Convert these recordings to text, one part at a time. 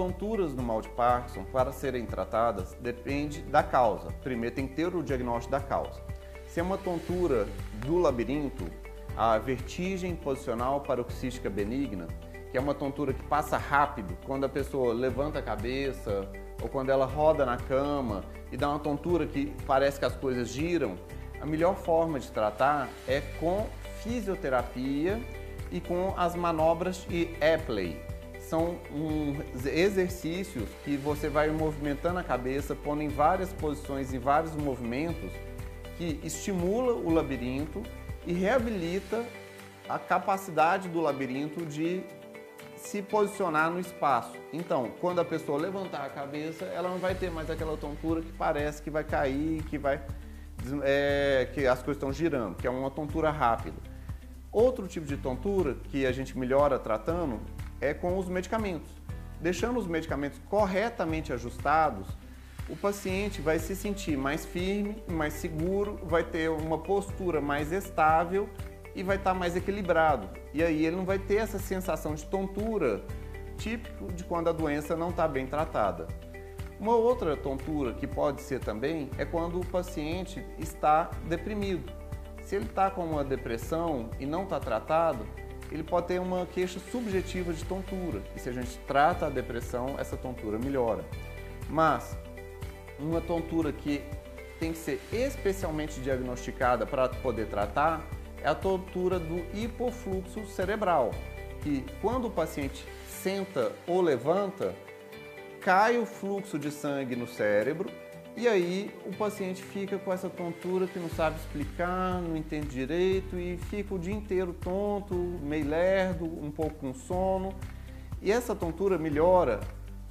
tonturas no mal de Parkinson, para serem tratadas, depende da causa. Primeiro tem que ter o diagnóstico da causa. Se é uma tontura do labirinto, a vertigem posicional paroxística benigna, que é uma tontura que passa rápido, quando a pessoa levanta a cabeça ou quando ela roda na cama e dá uma tontura que parece que as coisas giram, a melhor forma de tratar é com fisioterapia e com as manobras de Epley, são exercícios que você vai movimentando a cabeça, pondo em várias posições, em vários movimentos, que estimula o labirinto e reabilita a capacidade do labirinto de se posicionar no espaço. Então, quando a pessoa levantar a cabeça, ela não vai ter mais aquela tontura que parece que vai cair, que vai é, que as coisas estão girando, que é uma tontura rápida. Outro tipo de tontura que a gente melhora tratando é com os medicamentos. Deixando os medicamentos corretamente ajustados, o paciente vai se sentir mais firme, mais seguro, vai ter uma postura mais estável e vai estar mais equilibrado. E aí ele não vai ter essa sensação de tontura típico de quando a doença não está bem tratada. Uma outra tontura que pode ser também é quando o paciente está deprimido. Se ele está com uma depressão e não está tratado, ele pode ter uma queixa subjetiva de tontura. E se a gente trata a depressão, essa tontura melhora. Mas uma tontura que tem que ser especialmente diagnosticada para poder tratar é a tontura do hipofluxo cerebral, que quando o paciente senta ou levanta, cai o fluxo de sangue no cérebro e aí o paciente fica com essa tontura que não sabe explicar, não entende direito e fica o dia inteiro tonto, meio lerdo, um pouco com sono. E essa tontura melhora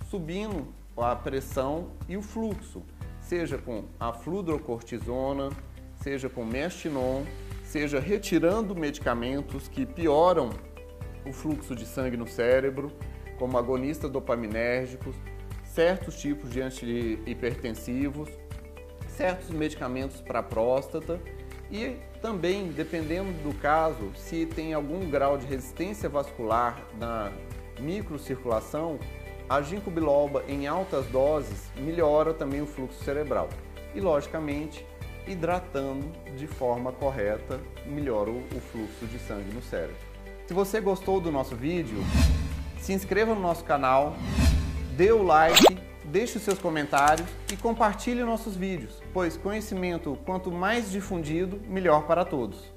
subindo a pressão e o fluxo, seja com a fludrocortisona, seja com mestinon, seja retirando medicamentos que pioram o fluxo de sangue no cérebro, como agonistas dopaminérgicos, certos tipos de antihipertensivos, certos medicamentos para próstata e também, dependendo do caso, se tem algum grau de resistência vascular na microcirculação, a ginkgo biloba em altas doses melhora também o fluxo cerebral. E, logicamente, hidratando de forma correta melhora o fluxo de sangue no cérebro. Se você gostou do nosso vídeo, se inscreva no nosso canal, dê o like, deixe os seus comentários e compartilhe nossos vídeos, pois conhecimento quanto mais difundido, melhor para todos.